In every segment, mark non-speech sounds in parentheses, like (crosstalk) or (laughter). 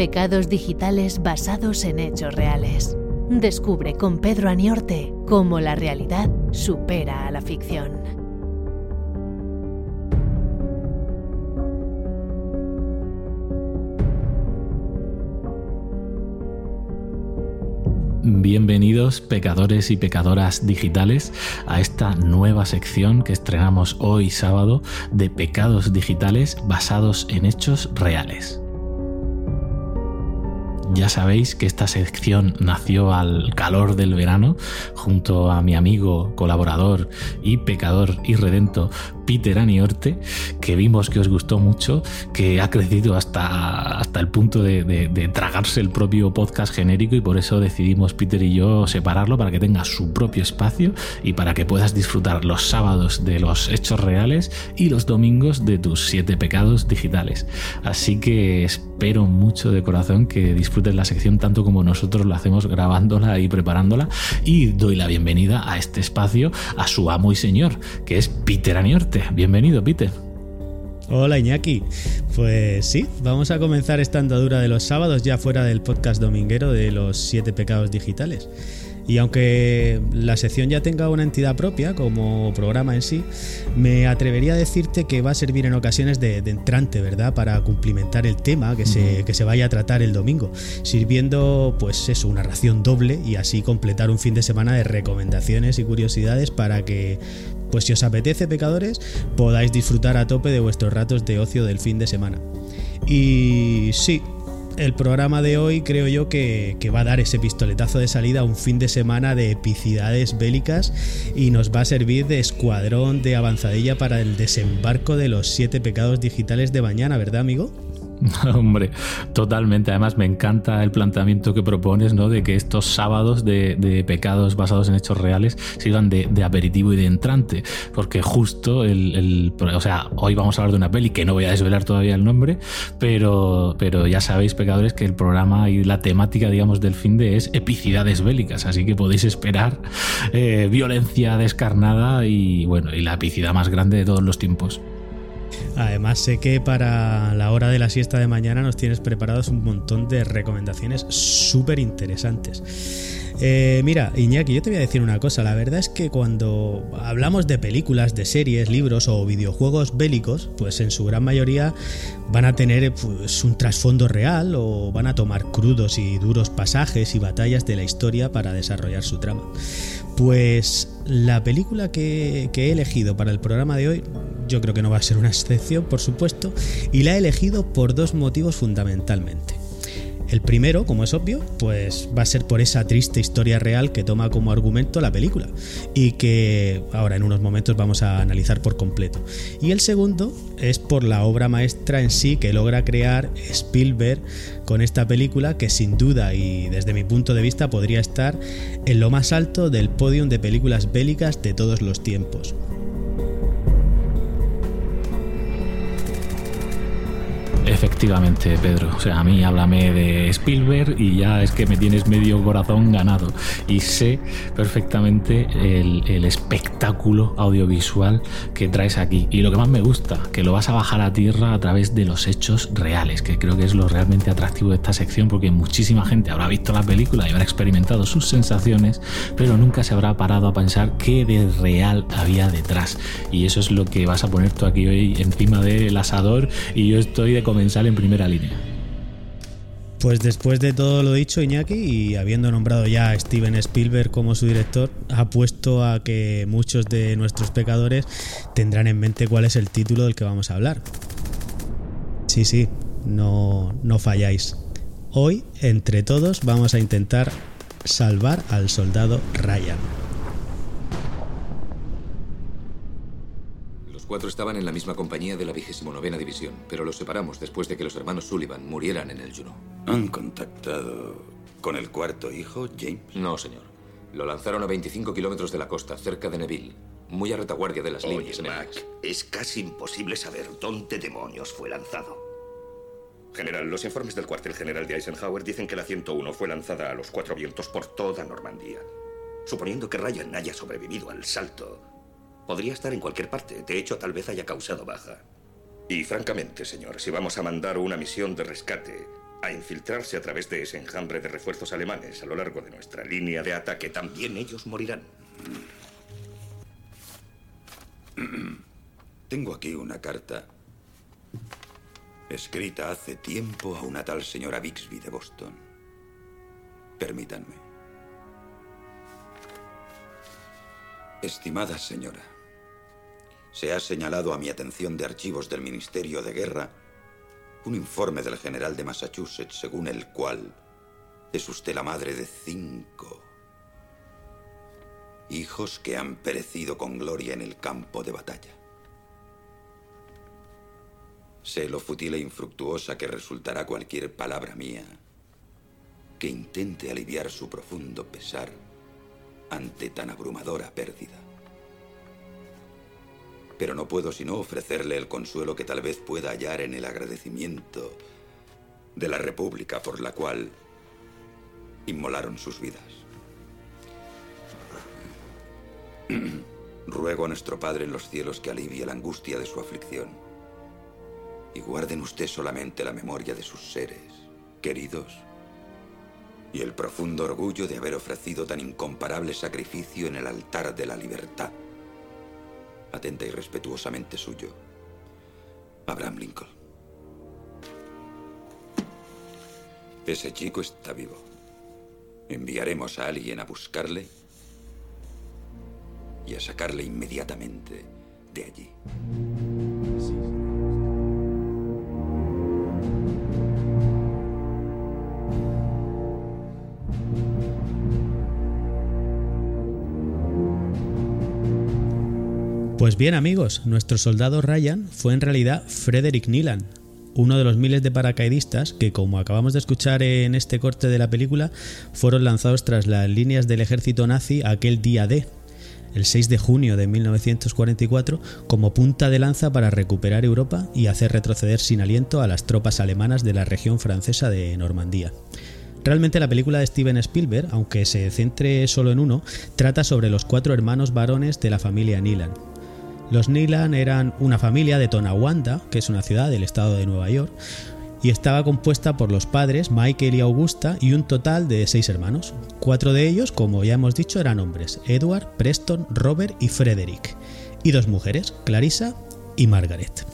Pecados digitales basados en hechos reales. Descubre con Pedro Aniorte cómo la realidad supera a la ficción. Bienvenidos pecadores y pecadoras digitales a esta nueva sección que estrenamos hoy sábado de pecados digitales basados en hechos reales. Ya sabéis que esta sección nació al calor del verano junto a mi amigo, colaborador y pecador y redento Peter Aniorte, que vimos que os gustó mucho, que ha crecido hasta, hasta el punto de, tragarse el propio podcast genérico y por eso decidimos Peter y yo separarlo para que tenga su propio espacio y para que puedas disfrutar los sábados de los hechos reales y los domingos de tus siete pecados digitales. Así que espero mucho de corazón que disfrutes la sección tanto como nosotros lo hacemos grabándola y preparándola y doy la bienvenida a este espacio a su amo y señor, que es Peter Aniorte. Bienvenido, Peter. Hola Iñaki. Pues sí, vamos a comenzar esta andadura de los sábados ya fuera del podcast dominguero de los siete pecados digitales. Y aunque la sección ya tenga una entidad propia como programa en sí, me atrevería a decirte que va a servir en ocasiones de, entrante, ¿verdad? Para cumplimentar el tema que se, que se vaya a tratar el domingo, sirviendo pues eso, una ración doble y así completar un fin de semana de recomendaciones y curiosidades para que pues si os apetece, pecadores, podáis disfrutar a tope de vuestros ratos de ocio del fin de semana. Y sí, el programa de hoy creo yo que, va a dar ese pistoletazo de salida a un fin de semana de epicidades bélicas y nos va a servir de escuadrón de avanzadilla para el desembarco de los siete pecados digitales de mañana, ¿verdad, amigo? (laughs) Hombre, totalmente. Además, me encanta el planteamiento que propones, ¿no? De que estos sábados de, pecados basados en hechos reales sirvan de, aperitivo y de entrante. Porque justo el, O sea, hoy vamos a hablar de una peli que no voy a desvelar todavía el nombre, pero, pero ya sabéis, pecadores, que el programa y la temática, digamos, del fin de es epicidades bélicas. Así que podéis esperar eh, violencia descarnada y, bueno, y la epicidad más grande de todos los tiempos. Además sé que para la hora de la siesta de mañana nos tienes preparados un montón de recomendaciones súper interesantes. Eh, mira, Iñaki, yo te voy a decir una cosa. La verdad es que cuando hablamos de películas, de series, libros o videojuegos bélicos, pues en su gran mayoría van a tener pues, un trasfondo real o van a tomar crudos y duros pasajes y batallas de la historia para desarrollar su trama. Pues la película que, he elegido para el programa de hoy, yo creo que no va a ser una excepción, por supuesto, y la he elegido por dos motivos fundamentalmente. El primero, como es obvio, pues va a ser por esa triste historia real que toma como argumento la película y que ahora en unos momentos vamos a analizar por completo. Y el segundo es por la obra maestra en sí que logra crear Spielberg con esta película que sin duda y desde mi punto de vista podría estar en lo más alto del podium de películas bélicas de todos los tiempos. Efectivamente, Pedro. O sea, a mí háblame de Spielberg y ya es que me tienes medio corazón ganado. Y sé perfectamente el, espectáculo audiovisual que traes aquí. Y lo que más me gusta, que lo vas a bajar a tierra a través de los hechos reales, que creo que es lo realmente atractivo de esta sección, porque muchísima gente habrá visto la película y habrá experimentado sus sensaciones, pero nunca se habrá parado a pensar qué de real había detrás. Y eso es lo que vas a poner tú aquí hoy encima del asador y yo estoy de comensal en primera línea. Pues después de todo lo dicho, Iñaki, y habiendo nombrado ya a Steven Spielberg como su director, apuesto a que muchos de nuestros pecadores tendrán en mente cuál es el título del que vamos a hablar. Sí, sí, no, no falláis. Hoy, entre todos, vamos a intentar salvar al soldado Ryan. Cuatro estaban en la misma compañía de la vigésimo novena división, pero los separamos después de que los hermanos Sullivan murieran en el Juno. ¿Han contactado con el cuarto hijo, James? No, señor. Lo lanzaron a 25 kilómetros de la costa, cerca de Neville, muy a retaguardia de las líneas Mac, es casi imposible saber dónde demonios fue lanzado. General, los informes del cuartel general de Eisenhower dicen que la 101 fue lanzada a los cuatro vientos por toda Normandía. Suponiendo que Ryan haya sobrevivido al salto, Podría estar en cualquier parte. De hecho, tal vez haya causado baja. Y francamente, señor, si vamos a mandar una misión de rescate, a infiltrarse a través de ese enjambre de refuerzos alemanes a lo largo de nuestra línea de ataque, también ellos morirán. (clears throat) Tengo aquí una carta escrita hace tiempo a una tal señora Bixby de Boston. Permítanme. Estimada señora, se ha señalado a mi atención de archivos del Ministerio de Guerra un informe del general de Massachusetts según el cual es usted la madre de cinco hijos que han perecido con gloria en el campo de batalla. Sé lo fútil e infructuosa que resultará cualquier palabra mía que intente aliviar su profundo pesar ante tan abrumadora pérdida. Pero no puedo sino ofrecerle el consuelo que tal vez pueda hallar en el agradecimiento de la República por la cual inmolaron sus vidas. Ruego a nuestro Padre en los cielos que alivie la angustia de su aflicción y guarden usted solamente la memoria de sus seres, queridos, y el profundo orgullo de haber ofrecido tan incomparable sacrificio en el altar de la libertad. Atenta y respetuosamente suyo, Abraham Lincoln. Ese chico está vivo. Enviaremos a alguien a buscarle y a sacarle inmediatamente de allí. Pues bien amigos, nuestro soldado Ryan fue en realidad Frederick Nilan, uno de los miles de paracaidistas que, como acabamos de escuchar en este corte de la película, fueron lanzados tras las líneas del ejército nazi aquel día D, el 6 de junio de 1944 como punta de lanza para recuperar Europa y hacer retroceder sin aliento a las tropas alemanas de la región francesa de Normandía. Realmente la película de Steven Spielberg, aunque se centre solo en uno, trata sobre los cuatro hermanos varones de la familia Nilan. Los Nilan eran una familia de Tonawanda, que es una ciudad del estado de Nueva York, y estaba compuesta por los padres Michael y Augusta y un total de seis hermanos. Cuatro de ellos, como ya hemos dicho, eran hombres, Edward, Preston, Robert y Frederick, y dos mujeres, Clarissa y Margaret.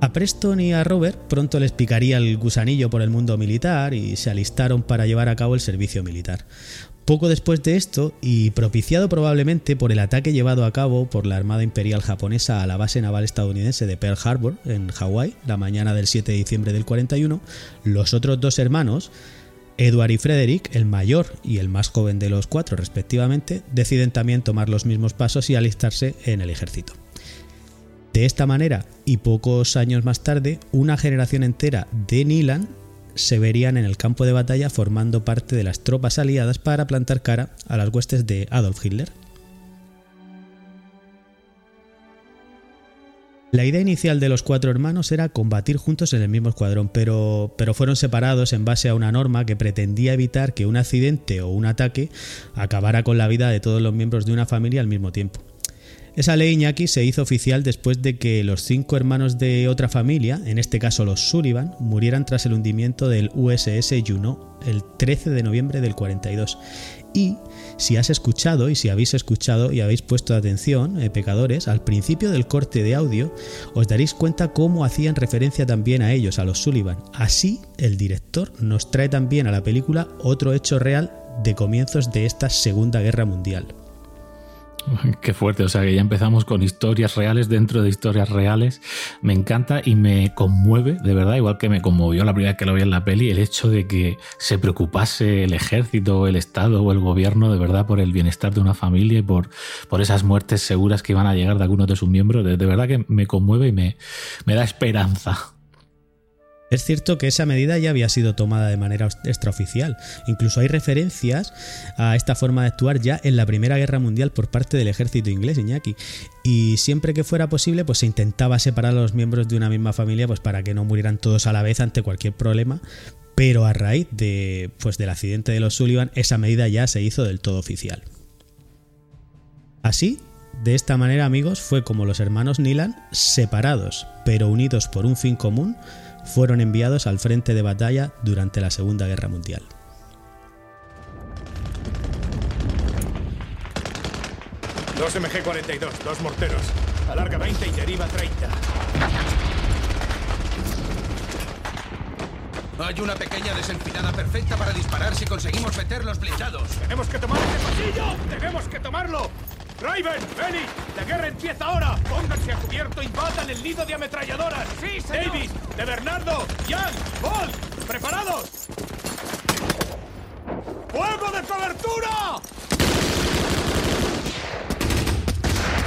A Preston y a Robert pronto les picaría el gusanillo por el mundo militar y se alistaron para llevar a cabo el servicio militar. Poco después de esto, y propiciado probablemente por el ataque llevado a cabo por la Armada Imperial japonesa a la base naval estadounidense de Pearl Harbor, en Hawái, la mañana del 7 de diciembre del 41, los otros dos hermanos, Edward y Frederick, el mayor y el más joven de los cuatro respectivamente, deciden también tomar los mismos pasos y alistarse en el ejército. De esta manera, y pocos años más tarde, una generación entera de Nilan se verían en el campo de batalla formando parte de las tropas aliadas para plantar cara a las huestes de Adolf Hitler. La idea inicial de los cuatro hermanos era combatir juntos en el mismo escuadrón, pero, pero, fueron separados en base a una norma que pretendía evitar que un accidente o un ataque acabara con la vida de todos los miembros de una familia al mismo tiempo. Esa ley Iñaki se hizo oficial después de que los cinco hermanos de otra familia, en este caso los Sullivan, murieran tras el hundimiento del USS Juno el 13 de noviembre del 42. Y si has escuchado y si habéis escuchado y habéis puesto atención, eh, pecadores, al principio del corte de audio, os daréis cuenta cómo hacían referencia también a ellos, a los Sullivan. Así, el director nos trae también a la película otro hecho real de comienzos de esta Segunda Guerra Mundial. Qué fuerte, o sea que ya empezamos con historias reales dentro de historias reales. Me encanta y me conmueve, de verdad, igual que me conmovió la primera vez que lo vi en la peli, el hecho de que se preocupase el ejército, el Estado o el gobierno de verdad por el bienestar de una familia y por, por esas muertes seguras que iban a llegar de algunos de sus miembros. De, de verdad que me conmueve y me, me da esperanza. Es cierto que esa medida ya había sido tomada de manera extraoficial. Incluso hay referencias a esta forma de actuar ya en la Primera Guerra Mundial por parte del ejército inglés, Iñaki. Y siempre que fuera posible, pues se intentaba separar a los miembros de una misma familia, pues para que no murieran todos a la vez ante cualquier problema. Pero a raíz de, pues, del accidente de los Sullivan, esa medida ya se hizo del todo oficial. Así, de esta manera, amigos, fue como los hermanos Nilan, separados pero unidos por un fin común, fueron enviados al frente de batalla durante la Segunda Guerra Mundial. Dos MG-42, dos morteros. Alarga 20 y deriva 30. Hay una pequeña desenfinada perfecta para disparar si conseguimos meter los blindados. ¡Tenemos que tomar ese pasillo! ¡Tenemos que tomarlo! Raven, Benny, la guerra empieza ahora. Pónganse a cubierto, invadan el nido de ametralladoras. Sí, señor. Davis, de Bernardo, Jan, Paul, preparados. ¡Fuego de cobertura!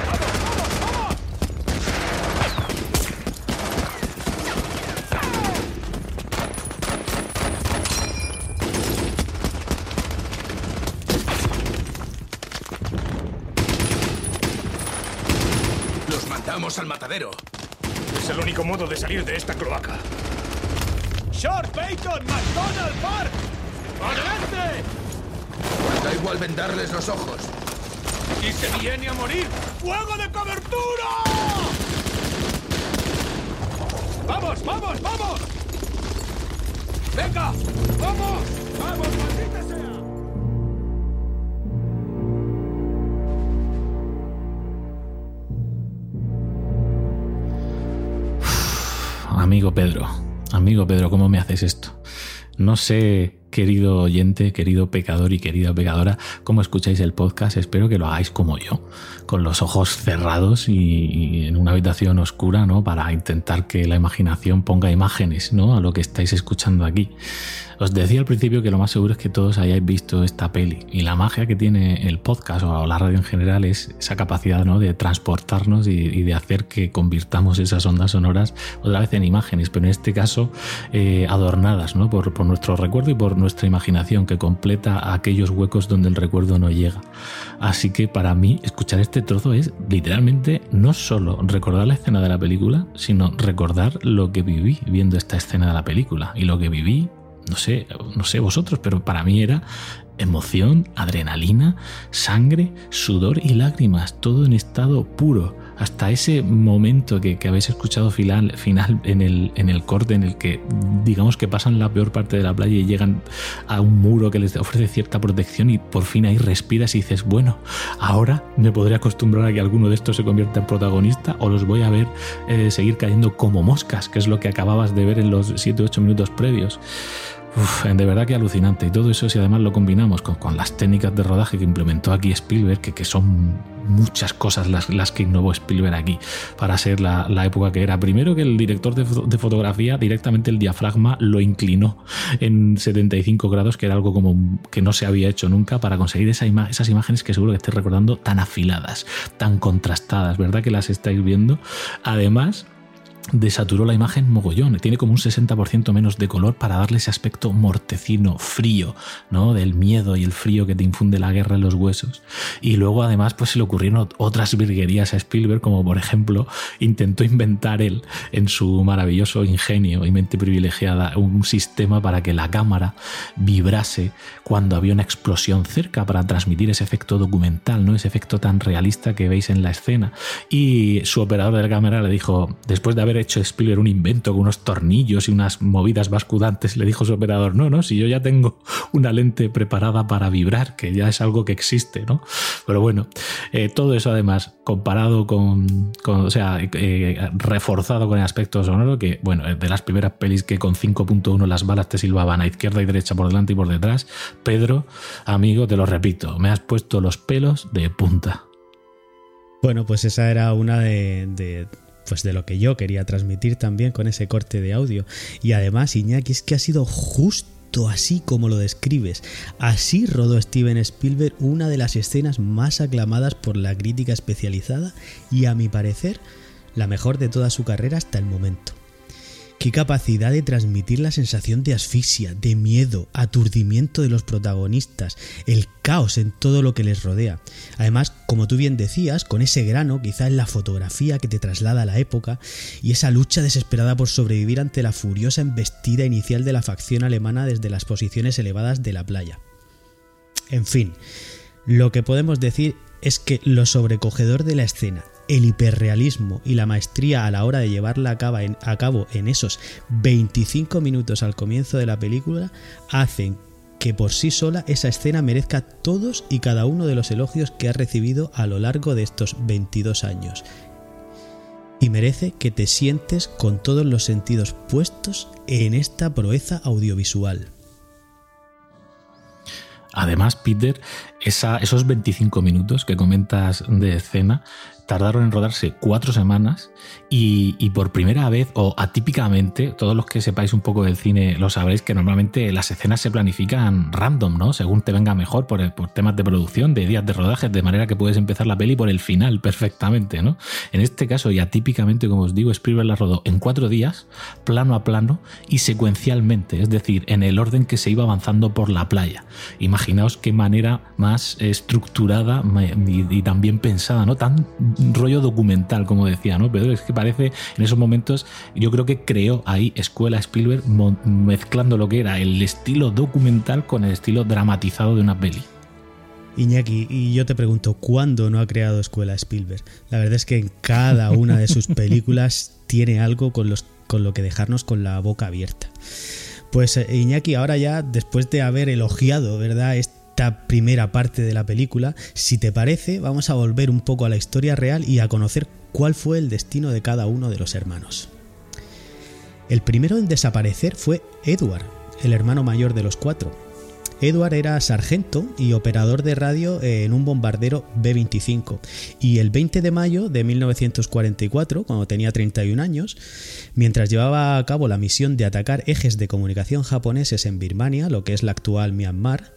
¡Vamos, vamos, vamos! Al matadero. Es el único modo de salir de esta cloaca. Short, Bacon, McDonald, Park. ¡Adelante! Da igual vendarles los ojos. ¡Y se viene a morir! ¡Fuego de cobertura! ¡Vamos, vamos, vamos! ¡Venga! ¡Vamos! ¡Vamos, maldita Amigo Pedro, amigo Pedro, ¿cómo me haces esto? No sé, querido oyente, querido pecador y querida pecadora, cómo escucháis el podcast. Espero que lo hagáis como yo, con los ojos cerrados y, en una habitación oscura, ¿no? Para intentar que la imaginación ponga imágenes, ¿no? A lo que estáis escuchando aquí. Os decía al principio que lo más seguro es que todos hayáis visto esta peli y la magia que tiene el podcast o la radio en general es esa capacidad ¿no? de transportarnos y, y, de hacer que convirtamos esas ondas sonoras otra vez en imágenes, pero en este caso eh, adornadas ¿no? por, por nuestro recuerdo y por nuestra imaginación que completa aquellos huecos donde el recuerdo no llega. Así que para mí escuchar este trozo es literalmente no solo recordar la escena de la película, sino recordar lo que viví viendo esta escena de la película y lo que viví no sé, no sé vosotros, pero para mí era emoción, adrenalina, sangre, sudor y lágrimas, todo en estado puro. Hasta ese momento que, habéis escuchado final, final en, el, en el corte en el que digamos que pasan la peor parte de la playa y llegan a un muro que les ofrece cierta protección y por fin ahí respiras y dices, bueno, ahora me podré acostumbrar a que alguno de estos se convierta en protagonista o los voy a ver eh, seguir cayendo como moscas, que es lo que acababas de ver en los 7-8 minutos previos. Uf, de verdad que alucinante. Y todo eso, si además lo combinamos con, las técnicas de rodaje que implementó aquí Spielberg, que, que son muchas cosas las, las, que innovó Spielberg aquí para ser la, la, época que era. Primero que el director de, de, fotografía directamente el diafragma lo inclinó en 75 grados, que era algo como que no se había hecho nunca para conseguir esas imágenes que seguro que estáis recordando tan afiladas, tan contrastadas, ¿verdad que las estáis viendo? Además, desaturó la imagen mogollón. Tiene como un 60% menos de color para darle ese aspecto mortecino, frío, ¿no? Del miedo y el frío que te infunde la guerra en los huesos. Y luego además pues se le ocurrieron otras virguerías a Spielberg, como por ejemplo intentó inventar él en su maravilloso ingenio y mente privilegiada un sistema para que la cámara vibrase cuando había una explosión cerca para transmitir ese efecto documental, ¿no? Ese efecto tan realista que veis en la escena. Y su operador de la cámara le dijo, después de haber hecho Spielberg un invento con unos tornillos y unas movidas bascudantes, le dijo su operador, no, no, si yo ya tengo una lente preparada para vibrar, que ya es algo que existe, ¿no? Pero bueno, eh, todo eso además comparado con, con o sea, eh, reforzado con el aspecto sonoro, que bueno, de las primeras pelis que con 5.1 las balas te silbaban a izquierda y derecha, por delante y por detrás, Pedro, amigo, te lo repito, me has puesto los pelos de punta. Bueno, pues esa era una de pues de lo que yo quería transmitir también con ese corte de audio. Y además, Iñaki, es que ha sido justo así como lo describes. Así rodó Steven Spielberg una de las escenas más aclamadas por la crítica especializada y a mi parecer la mejor de toda su carrera hasta el momento. Qué capacidad de transmitir la sensación de asfixia, de miedo, aturdimiento de los protagonistas, el caos en todo lo que les rodea. Además, como tú bien decías, con ese grano quizá en la fotografía que te traslada a la época y esa lucha desesperada por sobrevivir ante la furiosa embestida inicial de la facción alemana desde las posiciones elevadas de la playa. En fin, lo que podemos decir es que lo sobrecogedor de la escena el hiperrealismo y la maestría a la hora de llevarla a cabo, en, esos 25 minutos al comienzo de la película hacen que por sí sola esa escena merezca todos y cada uno de los elogios que ha recibido a lo largo de estos 22 años. Y merece que te sientes con todos los sentidos puestos en esta proeza audiovisual. Además, Peter, esos 25 minutos que comentas de escena tardaron en rodarse cuatro semanas y, por primera vez o atípicamente, todos los que sepáis un poco del cine lo sabréis que normalmente las escenas se planifican random, ¿no? Según te venga mejor por, por temas de producción, de días de rodaje, de manera que puedes empezar la peli por el final perfectamente, ¿no? En este caso y atípicamente, como os digo, Spielberg la rodó en cuatro días, plano a plano y secuencialmente, es decir, en el orden que se iba avanzando por la playa. Imaginaos qué manera más estructurada y también pensada, ¿no? Tan rollo documental, como decía, ¿no? Pero es que parece en esos momentos, yo creo que creó ahí Escuela Spielberg mezclando lo que era el estilo documental con el estilo dramatizado de una peli. Iñaki, y yo te pregunto, ¿cuándo no ha creado Escuela Spielberg? La verdad es que en cada una de sus películas tiene algo con, los, con lo que dejarnos con la boca abierta. Pues eh, Iñaki, ahora ya, después de haber elogiado, ¿verdad? Esta primera parte de la película, si te parece, vamos a volver un poco a la historia real y a conocer cuál fue el destino de cada uno de los hermanos. El primero en desaparecer fue Edward, el hermano mayor de los cuatro. Edward era sargento y operador de radio en un bombardero B-25 y el 20 de mayo de 1944, cuando tenía 31 años, mientras llevaba a cabo la misión de atacar ejes de comunicación japoneses en Birmania, lo que es la actual Myanmar,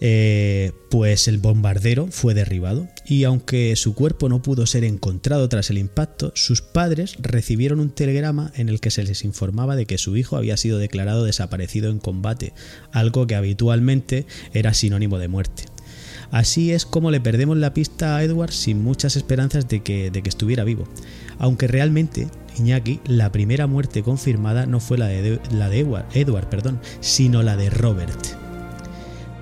eh, pues el bombardero fue derribado y aunque su cuerpo no pudo ser encontrado tras el impacto, sus padres recibieron un telegrama en el que se les informaba de que su hijo había sido declarado desaparecido en combate, algo que habitualmente era sinónimo de muerte. Así es como le perdemos la pista a Edward sin muchas esperanzas de que, de que estuviera vivo, aunque realmente Iñaki, la primera muerte confirmada no fue la de, la de Edward, Edward perdón, sino la de Robert.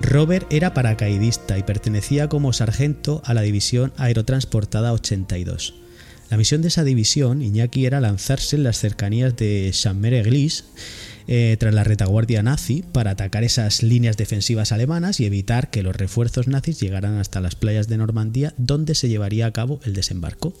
Robert era paracaidista y pertenecía como sargento a la división aerotransportada 82. La misión de esa división, Iñaki, era lanzarse en las cercanías de Chammer-Église eh, tras la retaguardia nazi para atacar esas líneas defensivas alemanas y evitar que los refuerzos nazis llegaran hasta las playas de Normandía donde se llevaría a cabo el desembarco.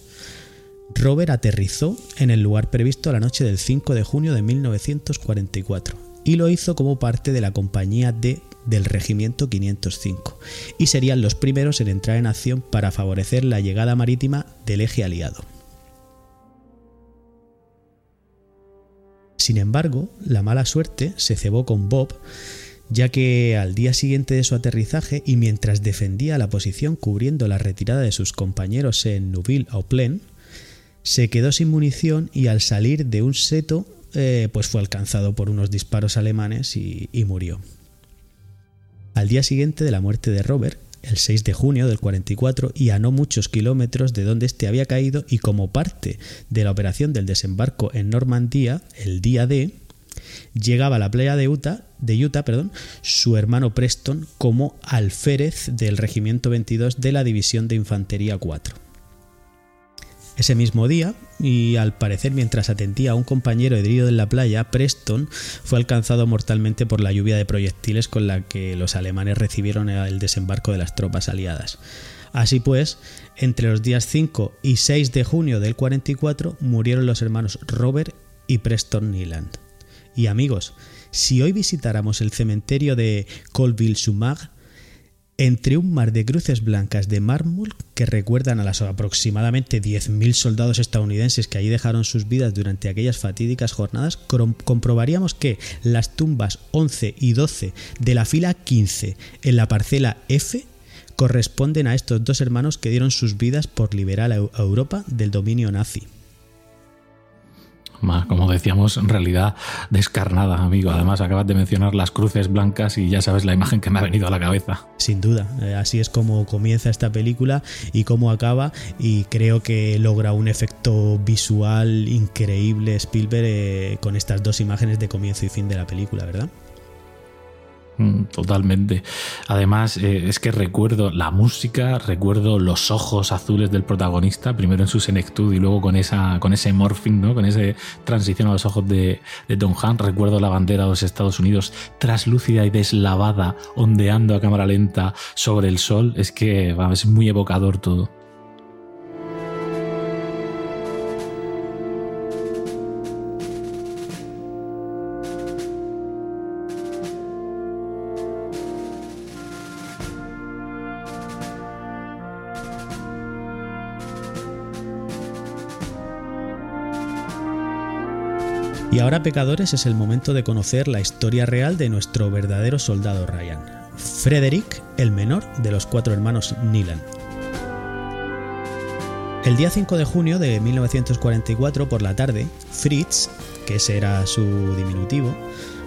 Robert aterrizó en el lugar previsto la noche del 5 de junio de 1944 y lo hizo como parte de la compañía de del Regimiento 505 y serían los primeros en entrar en acción para favorecer la llegada marítima del eje aliado. Sin embargo, la mala suerte se cebó con Bob, ya que al día siguiente de su aterrizaje y mientras defendía la posición cubriendo la retirada de sus compañeros en Neuville-au-Plaine, se quedó sin munición y al salir de un seto eh, pues fue alcanzado por unos disparos alemanes y murió. Al día siguiente de la muerte de Robert, el 6 de junio del 44 y a no muchos kilómetros de donde éste había caído y como parte de la operación del desembarco en Normandía, el día D, llegaba a la playa de Utah, de Utah perdón, su hermano Preston como alférez del Regimiento 22 de la División de Infantería 4. Ese mismo día, y al parecer mientras atendía a un compañero herido en la playa, Preston fue alcanzado mortalmente por la lluvia de proyectiles con la que los alemanes recibieron el desembarco de las tropas aliadas. Así pues, entre los días 5 y 6 de junio del 44 murieron los hermanos Robert y Preston Neeland. Y amigos, si hoy visitáramos el cementerio de Colville-Sumag, entre un mar de cruces blancas de mármol que recuerdan a los aproximadamente 10.000 soldados estadounidenses que allí dejaron sus vidas durante aquellas fatídicas jornadas, comprobaríamos que las tumbas 11 y 12 de la fila 15 en la parcela F corresponden a estos dos hermanos que dieron sus vidas por liberar a Europa del dominio nazi como decíamos, en realidad descarnada, amigo. Además, acabas de mencionar las cruces blancas y ya sabes la imagen que me ha venido a la cabeza. Sin duda, eh, así es como comienza esta película y cómo acaba y creo que logra un efecto visual increíble Spielberg eh, con estas dos imágenes de comienzo y fin de la película, ¿verdad? Mm, totalmente. Además, eh, es que recuerdo la música, recuerdo los ojos azules del protagonista, primero en su senectud y luego con, esa, con ese morphing, ¿no? con esa transición a los ojos de, de Tom Hanks. Recuerdo la bandera de los Estados Unidos traslúcida y deslavada, ondeando a cámara lenta sobre el sol. Es que es muy evocador todo. Ahora, pecadores, es el momento de conocer la historia real de nuestro verdadero soldado Ryan, Frederick, el menor de los cuatro hermanos Nilan. El día 5 de junio de 1944 por la tarde, Fritz, que ese era su diminutivo,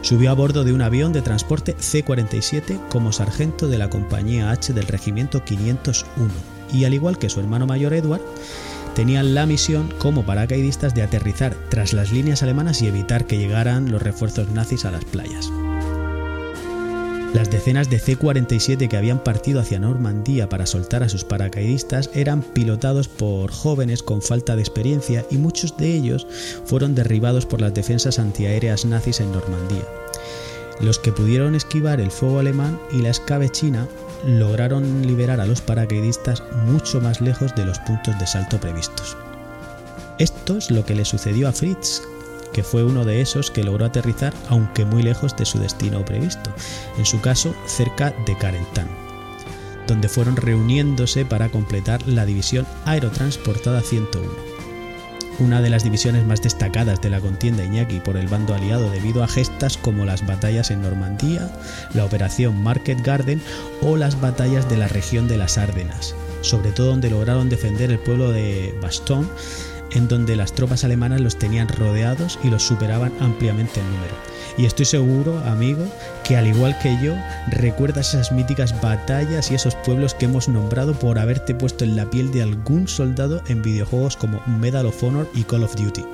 subió a bordo de un avión de transporte C-47 como sargento de la compañía H del regimiento 501 y al igual que su hermano mayor Edward, tenían la misión como paracaidistas de aterrizar tras las líneas alemanas y evitar que llegaran los refuerzos nazis a las playas. Las decenas de C-47 que habían partido hacia Normandía para soltar a sus paracaidistas eran pilotados por jóvenes con falta de experiencia y muchos de ellos fueron derribados por las defensas antiaéreas nazis en Normandía. Los que pudieron esquivar el fuego alemán y la escabechina lograron liberar a los paracaidistas mucho más lejos de los puntos de salto previstos. Esto es lo que le sucedió a Fritz, que fue uno de esos que logró aterrizar aunque muy lejos de su destino previsto, en su caso cerca de Carentan, donde fueron reuniéndose para completar la división aerotransportada 101 una de las divisiones más destacadas de la contienda Iñaki por el bando aliado debido a gestas como las batallas en Normandía, la operación Market Garden o las batallas de la región de las Árdenas, sobre todo donde lograron defender el pueblo de Bastogne, en donde las tropas alemanas los tenían rodeados y los superaban ampliamente en número. Y estoy seguro, amigo, que al igual que yo, recuerdas esas míticas batallas y esos pueblos que hemos nombrado por haberte puesto en la piel de algún soldado en videojuegos como Medal of Honor y Call of Duty.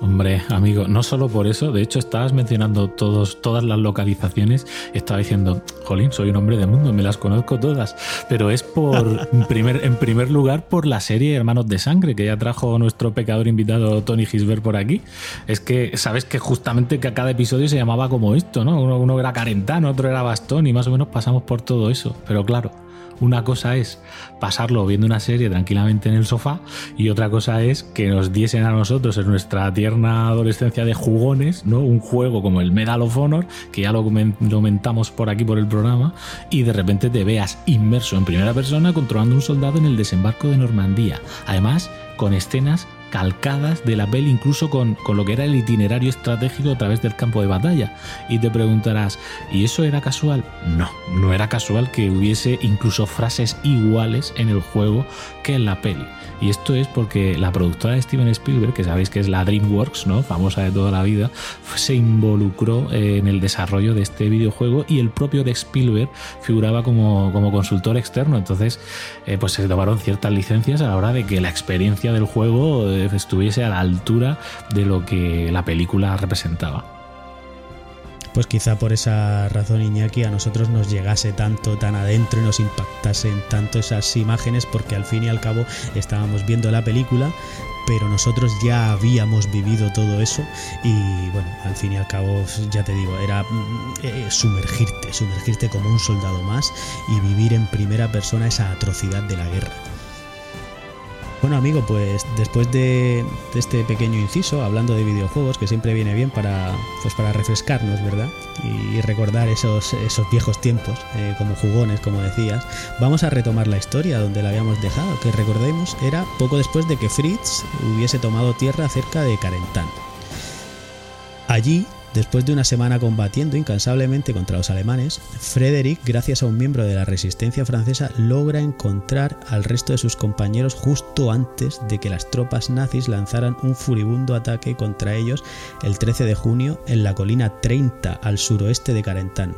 Hombre, amigo, no solo por eso, de hecho estabas mencionando todos, todas las localizaciones, estaba diciendo, jolín, soy un hombre de mundo, me las conozco todas, pero es por, (laughs) en, primer, en primer lugar, por la serie Hermanos de Sangre, que ya trajo nuestro pecador invitado Tony Gisbert por aquí. Es que, sabes que justamente que cada episodio se llamaba como esto, ¿no? Uno, uno era Carentano, otro era Bastón y más o menos pasamos por todo eso, pero claro una cosa es pasarlo viendo una serie tranquilamente en el sofá y otra cosa es que nos diesen a nosotros en nuestra tierna adolescencia de jugones, ¿no? Un juego como el Medal of Honor, que ya lo comentamos por aquí por el programa, y de repente te veas inmerso en primera persona controlando un soldado en el desembarco de Normandía. Además, con escenas calcadas de la peli, incluso con, con, lo que era el itinerario estratégico a través del campo de batalla. Y te preguntarás, ¿y eso era casual? No, no era casual que hubiese incluso frases iguales en el juego que en la peli. Y esto es porque la productora de Steven Spielberg, que sabéis que es la DreamWorks, ¿no? famosa de toda la vida, se involucró en el desarrollo de este videojuego y el propio de Spielberg figuraba como, como consultor externo. Entonces, eh, pues se tomaron ciertas licencias a la hora de que la experiencia del juego estuviese a la altura de lo que la película representaba pues quizá por esa razón Iñaki a nosotros nos llegase tanto tan adentro y nos impactasen tanto esas imágenes porque al fin y al cabo estábamos viendo la película pero nosotros ya habíamos vivido todo eso y bueno, al fin y al cabo ya te digo, era mm, eh, sumergirte, sumergirte como un soldado más y vivir en primera persona esa atrocidad de la guerra. Bueno, amigo, pues después de, este pequeño inciso, hablando de videojuegos, que siempre viene bien para, pues para refrescarnos, ¿verdad? Y, recordar esos, esos viejos tiempos, eh, como jugones, como decías, vamos a retomar la historia donde la habíamos dejado, que recordemos era poco después de que Fritz hubiese tomado tierra cerca de Carentán. Allí Después de una semana combatiendo incansablemente contra los alemanes, Frederick, gracias a un miembro de la resistencia francesa, logra encontrar al resto de sus compañeros justo antes de que las tropas nazis lanzaran un furibundo ataque contra ellos el 13 de junio en la colina 30 al suroeste de Carentán.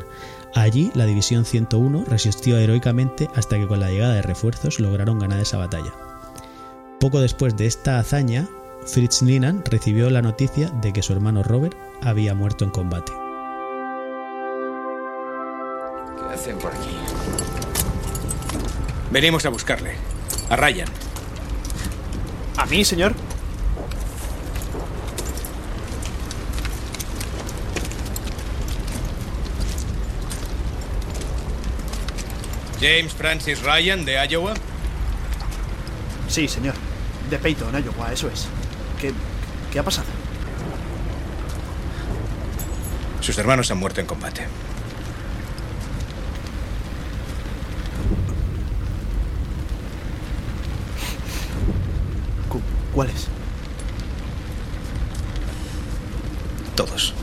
Allí la División 101 resistió heroicamente hasta que con la llegada de refuerzos lograron ganar esa batalla. Poco después de esta hazaña, Fritz Linan recibió la noticia de que su hermano Robert había muerto en combate. hacen por aquí? Venimos a buscarle. A Ryan. ¿A mí, señor? James Francis Ryan, de Iowa. Sí, señor. De Peyton, Iowa, eso es. ¿Qué, qué ha pasado? Sus hermanos han muerto en combate. Cu- ¿Cuáles? Todos.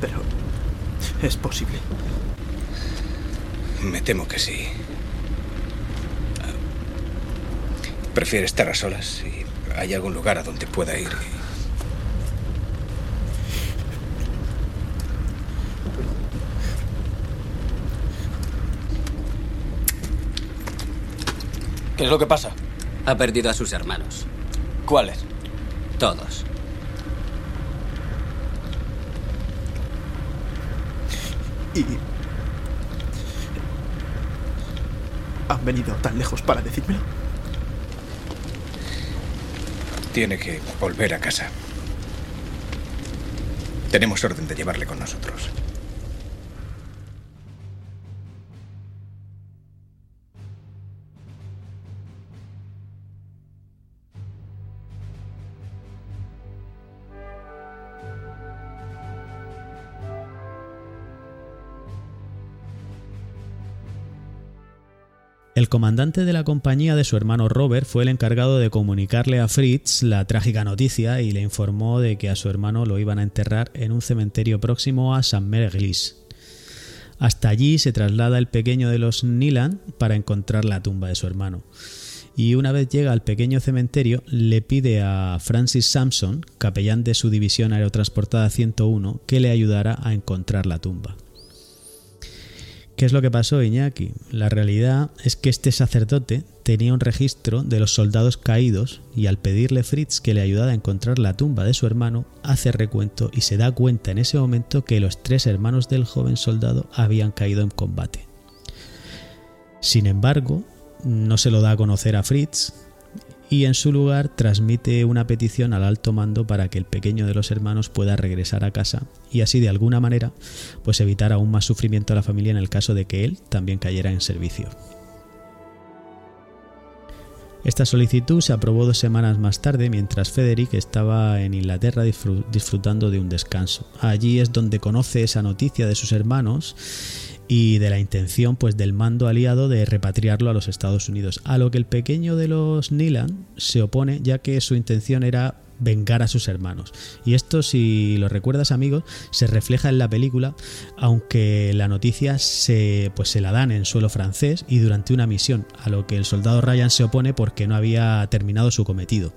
Pero... ¿Es posible? Me temo que sí. Prefiere estar a solas y hay algún lugar a donde pueda ir. ¿Qué es lo que pasa? Ha perdido a sus hermanos. ¿Cuáles? Todos. ¿Han venido tan lejos para decírmelo? Tiene que volver a casa. Tenemos orden de llevarle con nosotros. El comandante de la compañía de su hermano Robert fue el encargado de comunicarle a Fritz la trágica noticia y le informó de que a su hermano lo iban a enterrar en un cementerio próximo a San Merglis. Hasta allí se traslada el pequeño de los Nilan para encontrar la tumba de su hermano. Y una vez llega al pequeño cementerio, le pide a Francis Sampson, capellán de su división aerotransportada 101, que le ayudara a encontrar la tumba. ¿Qué es lo que pasó, Iñaki? La realidad es que este sacerdote tenía un registro de los soldados caídos y al pedirle Fritz que le ayudara a encontrar la tumba de su hermano, hace recuento y se da cuenta en ese momento que los tres hermanos del joven soldado habían caído en combate. Sin embargo, no se lo da a conocer a Fritz y en su lugar transmite una petición al alto mando para que el pequeño de los hermanos pueda regresar a casa y así de alguna manera pues evitar aún más sufrimiento a la familia en el caso de que él también cayera en servicio. Esta solicitud se aprobó dos semanas más tarde mientras Frederick estaba en Inglaterra disfr- disfrutando de un descanso. Allí es donde conoce esa noticia de sus hermanos y de la intención pues del mando aliado de repatriarlo a los Estados Unidos, a lo que el pequeño de los Nilan se opone ya que su intención era vengar a sus hermanos. Y esto, si lo recuerdas amigos, se refleja en la película, aunque la noticia se, pues, se la dan en suelo francés y durante una misión, a lo que el soldado Ryan se opone porque no había terminado su cometido.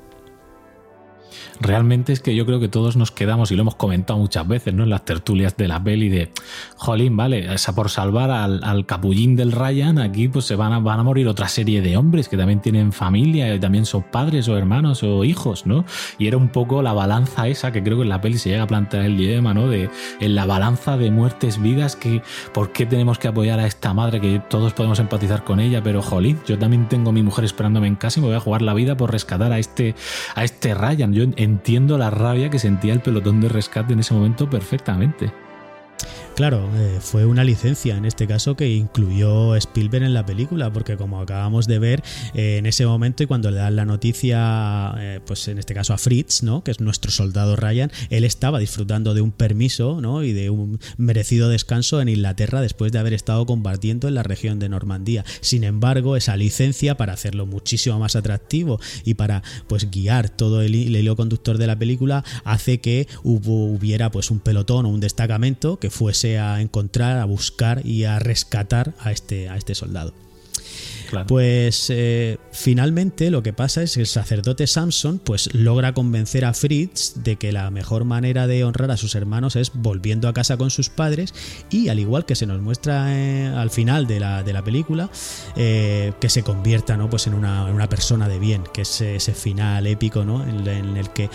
Realmente es que yo creo que todos nos quedamos, y lo hemos comentado muchas veces, ¿no? En las tertulias de la peli de, jolín, vale, esa por salvar al, al capullín del Ryan, aquí pues se van a, van a morir otra serie de hombres que también tienen familia, y también son padres o hermanos o hijos, ¿no? Y era un poco la balanza esa que creo que en la peli se llega a plantear el dilema, ¿no? De en la balanza de muertes, vidas, que ¿por qué tenemos que apoyar a esta madre que todos podemos empatizar con ella? Pero jolín, yo también tengo mi mujer esperándome en casa y me voy a jugar la vida por rescatar a este, a este Ryan. Entiendo la rabia que sentía el pelotón de rescate en ese momento perfectamente. Claro, eh, fue una licencia en este caso que incluyó Spielberg en la película, porque como acabamos de ver eh, en ese momento y cuando le dan la noticia, eh, pues en este caso a Fritz, ¿no? que es nuestro soldado Ryan, él estaba disfrutando de un permiso ¿no? y de un merecido descanso en Inglaterra después de haber estado combatiendo en la región de Normandía. Sin embargo, esa licencia para hacerlo muchísimo más atractivo y para pues guiar todo el, el hilo conductor de la película hace que hubo, hubiera pues un pelotón o un destacamento que fuese a encontrar, a buscar y a rescatar a este, a este soldado. Pues eh, finalmente lo que pasa es que el sacerdote Samson pues logra convencer a Fritz de que la mejor manera de honrar a sus hermanos es volviendo a casa con sus padres y al igual que se nos muestra eh, al final de la, de la película, eh, que se convierta ¿no? pues en, una, una persona de bien, que es ese final épico ¿no? en, en el que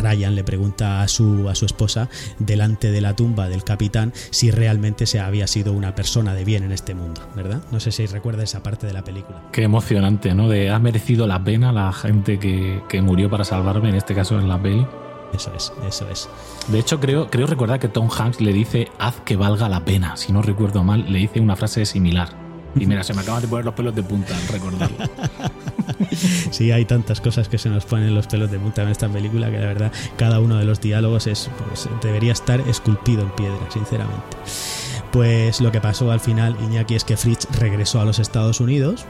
Ryan le pregunta a su, a su esposa delante de la tumba del capitán si realmente se había sido una persona de bien en este mundo, ¿verdad? No sé si recuerda esa parte de la película. Qué emocionante, ¿no? De ha merecido la pena la gente que, que murió para salvarme, en este caso en la peli. Eso es, eso es. De hecho, creo, creo recordar que Tom Hanks le dice haz que valga la pena. Si no recuerdo mal, le dice una frase similar. Y mira, se me acaban de poner los pelos de punta al recordarlo. (laughs) sí, hay tantas cosas que se nos ponen los pelos de punta en esta película que la verdad cada uno de los diálogos es, pues, debería estar esculpido en piedra, sinceramente. Pues lo que pasó al final, Iñaki, es que Fritz regresó a los Estados Unidos,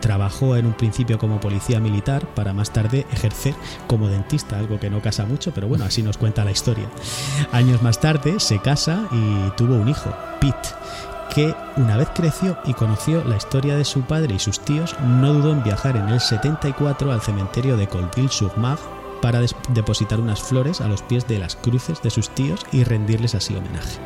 trabajó en un principio como policía militar para más tarde ejercer como dentista, algo que no casa mucho, pero bueno, así nos cuenta la historia. Años más tarde se casa y tuvo un hijo, Pete que una vez creció y conoció la historia de su padre y sus tíos, no dudó en viajar en el 74 al cementerio de Colville-sur-Marne para depositar unas flores a los pies de las cruces de sus tíos y rendirles así homenaje.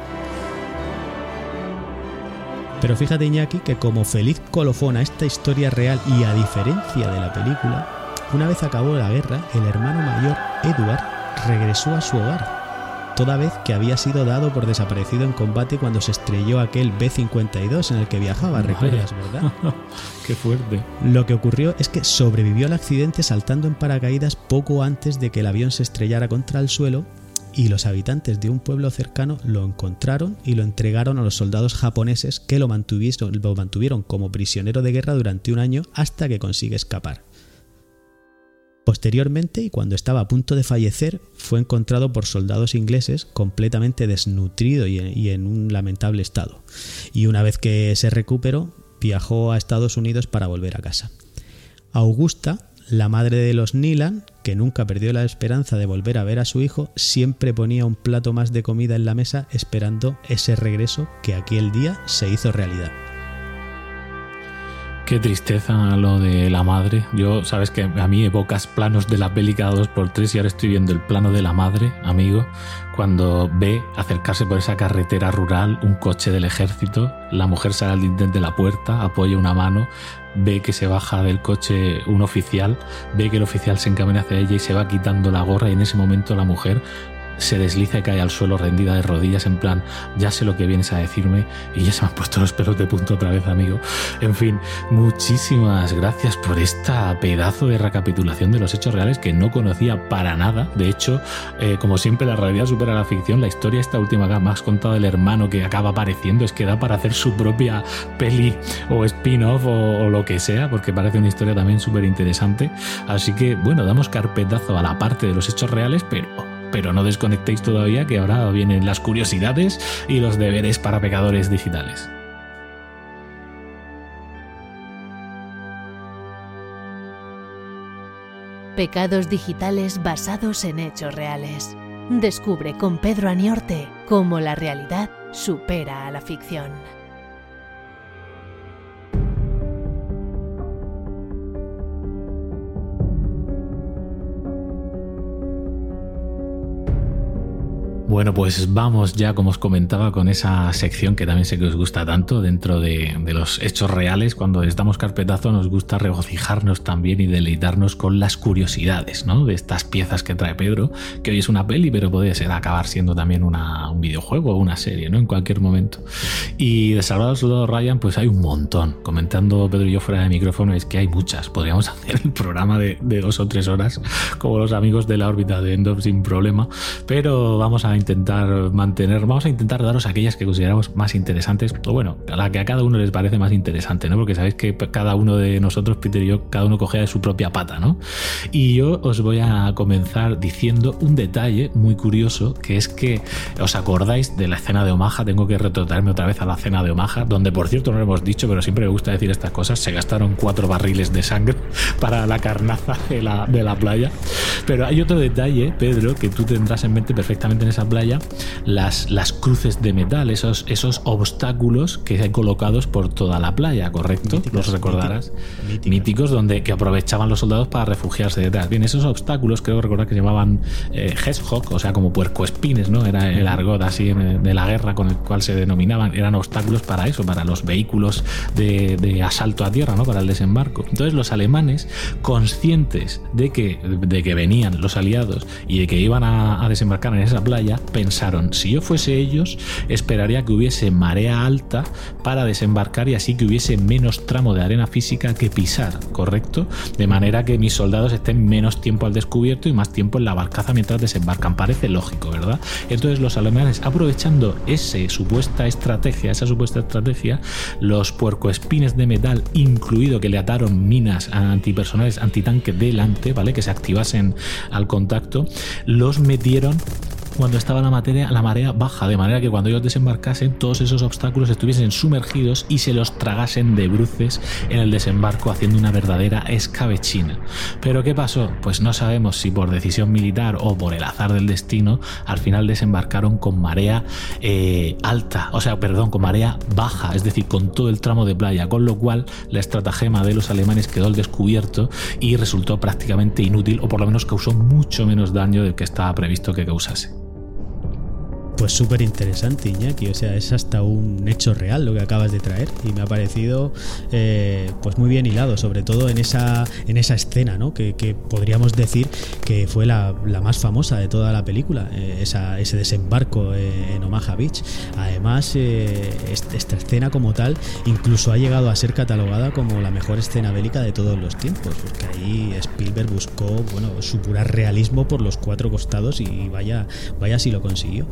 Pero fíjate Iñaki que como feliz colofón a esta historia real y a diferencia de la película, una vez acabó la guerra, el hermano mayor, Edward, regresó a su hogar toda vez que había sido dado por desaparecido en combate cuando se estrelló aquel B-52 en el que viajaba, recuerdas, ¿verdad? (laughs) Qué fuerte. Lo que ocurrió es que sobrevivió al accidente saltando en paracaídas poco antes de que el avión se estrellara contra el suelo y los habitantes de un pueblo cercano lo encontraron y lo entregaron a los soldados japoneses que lo mantuvieron, como prisionero de guerra durante un año hasta que consigue escapar. Posteriormente, y cuando estaba a punto de fallecer, fue encontrado por soldados ingleses completamente desnutrido y en, un lamentable estado. Y una vez que se recuperó, viajó a Estados Unidos para volver a casa. Augusta, la madre de los Nilan, que nunca perdió la esperanza de volver a ver a su hijo, siempre ponía un plato más de comida en la mesa esperando ese regreso que aquel día se hizo realidad. Qué tristeza lo de la madre. Yo, sabes que a mí evocas planos de la peli cada dos por tres y ahora estoy viendo el plano de la madre, amigo, cuando ve acercarse por esa carretera rural un coche del ejército, la mujer sale al dintel de la puerta, apoya una mano, ve que se baja del coche un oficial, ve que el oficial se encamina hacia ella y se va quitando la gorra y en ese momento la mujer se desliza y cae al suelo rendida de rodillas en plan, ya sé lo que vienes a decirme y ya se me han puesto los pelos de punto otra vez, amigo. En fin, muchísimas gracias por esta pedazo de recapitulación de los hechos reales que no conocía para nada. De hecho, eh, como siempre, la realidad supera la ficción. La historia esta última que más contado del hermano que acaba apareciendo es que da para hacer su propia peli o spin-off o, o lo que sea, porque parece una historia también súper interesante. Así que, bueno, damos carpetazo a la parte de los hechos reales, pero pero no desconectéis todavía que ahora vienen las curiosidades y los deberes para pecadores digitales. Pecados digitales basados en hechos reales. Descubre con Pedro Aniorte cómo la realidad supera a la ficción. Bueno, pues vamos ya, como os comentaba, con esa sección que también sé que os gusta tanto dentro de, los hechos reales. Cuando les damos carpetazo nos gusta regocijarnos también y deleitarnos con las curiosidades ¿no? de estas piezas que trae Pedro, que hoy es una peli, pero puede ser acabar siendo también una, un videojuego o una serie, ¿no? En cualquier momento. Y de Salvador Soldado Ryan, pues hay un montón. Comentando Pedro y yo fuera de micrófono, es que hay muchas. Podríamos (laughs) hacer el programa de, de dos o tres horas, como los amigos de la órbita de Endor sin problema, pero vamos a intentar mantener, vamos a intentar daros aquellas que consideramos más interesantes, o bueno, a la que a cada uno les parece más interesante, ¿no? Porque sabéis que cada uno de nosotros, Peter y yo, cada uno cogea de su propia pata, ¿no? Y yo os voy a comenzar diciendo un detalle muy curioso, que es que os acordáis de la escena de Omaha, tengo que retrotraerme otra vez a la escena de Omaha, donde por cierto no lo hemos dicho, pero siempre me gusta decir estas cosas, se gastaron cuatro barriles de sangre (laughs) para la carnaza de la, de la playa. Pero hay otro detalle, Pedro, que tú tendrás en mente perfectamente en esa playa las, las cruces de metal, esos, esos obstáculos que hay colocados por toda la playa, ¿correcto? Los recordarás. Míticos, donde que aprovechaban los soldados para refugiarse detrás. Bien, esos obstáculos creo recordar que llamaban eh, Hedgehog, o sea, como puercoespines, ¿no? Era el argot así de la guerra con el cual se denominaban, eran obstáculos para eso, para los vehículos de, de asalto a tierra, ¿no? Para el desembarco. Entonces los alemanes, conscientes de que, de que venían los aliados y de que iban a, a desembarcar en esa playa, pensaron, si yo fuese ellos, esperaría que hubiese marea alta para desembarcar y así que hubiese menos tramo de arena física que pisar, ¿correcto? De manera que mis soldados estén menos tiempo al descubierto y más tiempo en la barcaza mientras desembarcan. Parece lógico, ¿verdad? Entonces los alemanes, aprovechando esa supuesta estrategia, esa supuesta estrategia, los puercoespines de metal, incluido que le ataron minas antipersonales, antitanque delante, ¿vale? Que se activasen al contacto, los metieron cuando estaba la, materia, la marea baja, de manera que cuando ellos desembarcasen todos esos obstáculos estuviesen sumergidos y se los tragasen de bruces en el desembarco haciendo una verdadera escabechina. Pero ¿qué pasó? Pues no sabemos si por decisión militar o por el azar del destino, al final desembarcaron con marea eh, alta, o sea, perdón, con marea baja, es decir, con todo el tramo de playa, con lo cual la estratagema de los alemanes quedó al descubierto y resultó prácticamente inútil o por lo menos causó mucho menos daño del que estaba previsto que causase. Pues súper interesante, Iñaki. O sea, es hasta un hecho real lo que acabas de traer. Y me ha parecido eh, pues muy bien hilado, sobre todo en esa, en esa escena, ¿no? Que, podríamos decir que fue la, más famosa de toda la película. Eh, ese desembarco eh, en Omaha Beach. Además, esta escena como tal incluso ha llegado a ser catalogada como la mejor escena bélica de todos los tiempos. Porque ahí Spielberg buscó, bueno, su pura realismo por los cuatro costados y vaya, vaya si lo consiguió.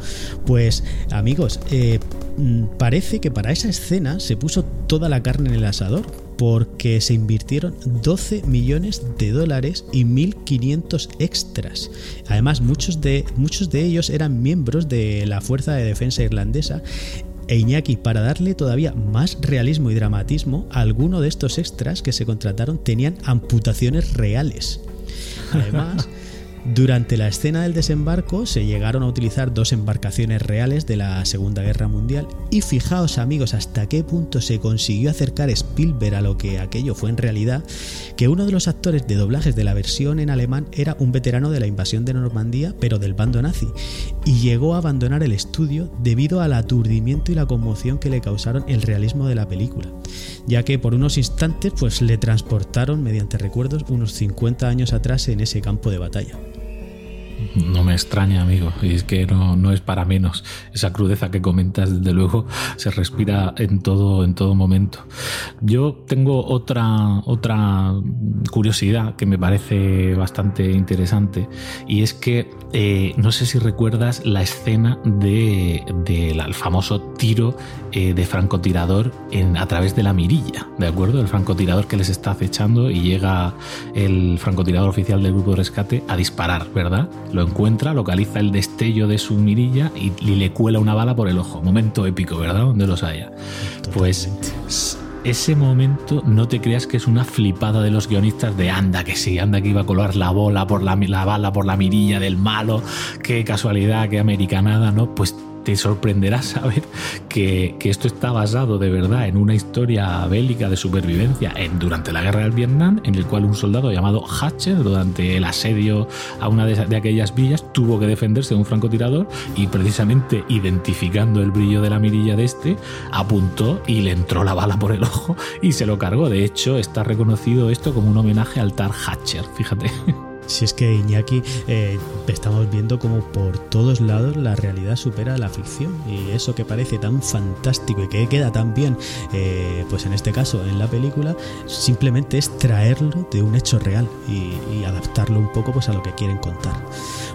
Pues amigos, eh, mm, parece que para esa escena se puso toda la carne en el asador porque se invirtieron 12 millones de dólares y 1.500 extras. Además, muchos de, muchos de ellos eran miembros de la Fuerza de Defensa Irlandesa e Iñaki, para darle todavía más realismo y dramatismo, algunos de estos extras que se contrataron tenían amputaciones reales. Además, (laughs) Durante la escena del desembarco se llegaron a utilizar dos embarcaciones reales de la Segunda Guerra Mundial y fijaos amigos hasta qué punto se consiguió acercar Spielberg a lo que aquello fue en realidad, que uno de los actores de doblajes de la versión en alemán era un veterano de la invasión de Normandía pero del bando nazi y llegó a abandonar el estudio debido al aturdimiento y la conmoción que le causaron el realismo de la película, ya que por unos instantes pues le transportaron mediante recuerdos unos 50 años atrás en ese campo de batalla. No me extraña, amigo, y es que no, no, es para menos. Esa crudeza que comentas, desde luego, se respira en todo, en todo momento. Yo tengo otra, otra curiosidad que me parece bastante interesante, y es que eh, no sé si recuerdas la escena del de, famoso tiro eh, de francotirador en, a través de la mirilla, ¿de acuerdo? El francotirador que les está acechando y llega el francotirador oficial del grupo de rescate a disparar, ¿verdad? Lo encuentra, localiza el destello de su mirilla y, le cuela una bala por el ojo. Momento épico, ¿verdad? Donde los haya. Pues ese momento no te creas que es una flipada de los guionistas de anda que sí, anda que iba a colar la bola por la, la bala por la mirilla del malo, qué casualidad, qué americanada, ¿no? Pues te sorprenderá (laughs) saber que, esto está basado de verdad en una historia bélica de supervivencia en, durante la guerra del Vietnam, en el cual un soldado llamado Hatcher, durante el asedio a una de, de aquellas villas, tuvo que defenderse de un francotirador y precisamente identificando el brillo de la mirilla de este, apuntó y le entró la bala por el ojo y se lo cargó. De hecho, está reconocido esto como un homenaje al Tar Hatcher, fíjate. (laughs) Si es que Iñaki eh, estamos viendo como por todos lados la realidad supera la ficción y eso que parece tan fantástico y que queda tan bien, eh, pues en este caso en la película, simplemente es traerlo de un hecho real y, adaptarlo un poco pues a lo que quieren contar.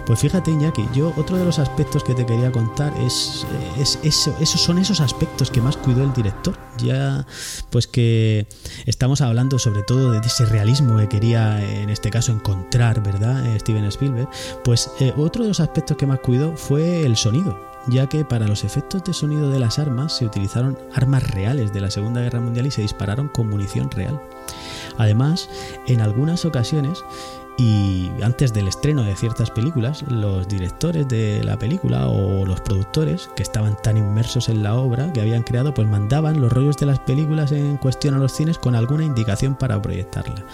Pues fíjate Iñaki, yo otro de los aspectos que te quería contar es, es eso, esos son esos aspectos que más cuidó el director. Ya pues que estamos hablando sobre todo de ese realismo que quería en este caso encontrar ¿verdad? Eh, Steven Spielberg, pues eh, otro de los aspectos que más cuidó fue el sonido, ya que para los efectos de sonido de las armas se utilizaron armas reales de la Segunda Guerra Mundial y se dispararon con munición real. Además, en algunas ocasiones Y antes del estreno de ciertas películas, los directores de la película o los productores que estaban tan inmersos en la obra que habían creado, pues mandaban los rollos de las películas en cuestión a los cines con alguna indicación para proyectarla.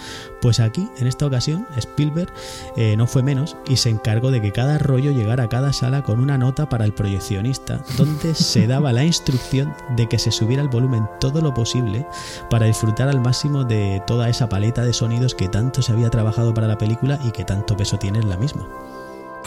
Pues aquí, en esta ocasión, Spielberg eh, no fue menos y se encargó de que cada rollo llegara a cada sala con una nota para el proyeccionista, donde (laughs) se daba la instrucción de que se subiera el volumen todo lo posible para disfrutar al máximo de toda esa paleta de sonidos que tanto se había trabajado para la película y que tanto peso tiene en la misma.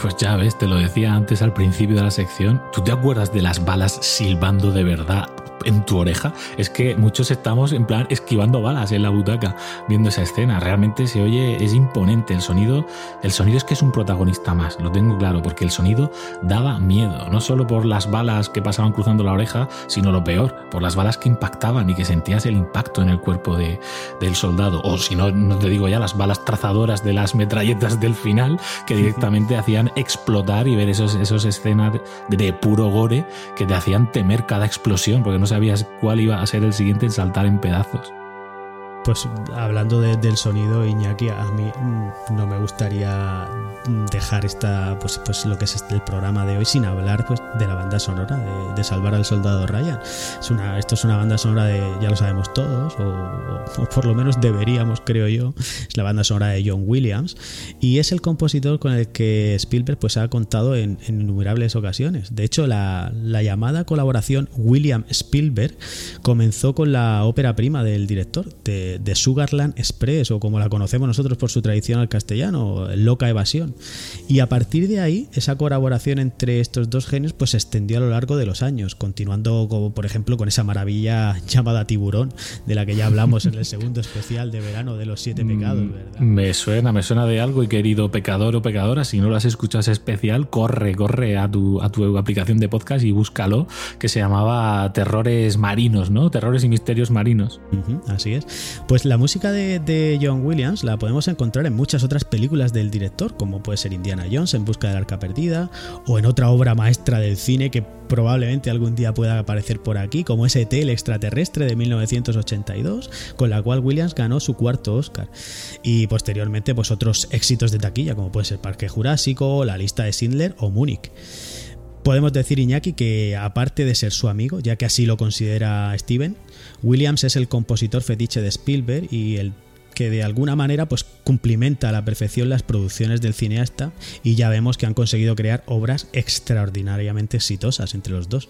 Pues ya ves, te lo decía antes al principio de la sección, ¿tú te acuerdas de las balas silbando de verdad en tu oreja? Es que muchos estamos en plan esquivando balas en la butaca viendo esa escena. Realmente se oye, es imponente el sonido. El sonido es que es un protagonista más, lo tengo claro, porque el sonido daba miedo, no solo por las balas que pasaban cruzando la oreja, sino lo peor, por las balas que impactaban y que sentías el impacto en el cuerpo de, del soldado. O si no, no te digo ya las balas trazadoras de las metralletas del final que directamente hacían explotar y ver esos, esos escenas de puro gore que te hacían temer cada explosión porque no sabías cuál iba a ser el siguiente en saltar en pedazos pues hablando del sonido, Iñaki, a mí mm, no me gustaría dejar esta, pues, pues lo que es este, el programa de hoy sin hablar pues, de la banda sonora, de, Salvar al Soldado Ryan. Es una, esto es una banda sonora de, ya lo sabemos todos, o, por lo menos deberíamos, creo yo, es la banda sonora de John Williams, y es el compositor con el que Spielberg pues, ha contado en, innumerables ocasiones. De hecho, la, llamada colaboración William Spielberg comenzó con la ópera prima del director, de de, Sugarland Express o como la conocemos nosotros por su tradición al castellano, Loca Evasión. Y a partir de ahí, esa colaboración entre estos dos genios pues se extendió a lo largo de los años, continuando como por ejemplo con esa maravilla llamada Tiburón, de la que ya hablamos en el segundo especial de verano de los siete pecados, mm, ¿verdad? Me suena, me suena de algo y querido pecador o pecadora, si no lo has escuchado ese especial, corre, corre a tu, a tu aplicación de podcast y búscalo, que se llamaba Terrores Marinos, ¿no? Terrores y Misterios Marinos. así es. Pues la música de, John Williams la podemos encontrar en muchas otras películas del director, como puede ser Indiana Jones en Busca del Arca Perdida, o en otra obra maestra del cine que probablemente algún día pueda aparecer por aquí, como ese el extraterrestre de 1982, con la cual Williams ganó su cuarto Oscar. Y posteriormente, pues otros éxitos de taquilla, como puede ser Parque Jurásico, La lista de Schindler o Múnich. Podemos decir, Iñaki, que aparte de ser su amigo, ya que así lo considera Steven, Williams es el compositor fetiche de Spielberg y el que de alguna manera pues cumplimenta a la perfección las producciones del cineasta y ya vemos que han conseguido crear obras extraordinariamente exitosas entre los dos.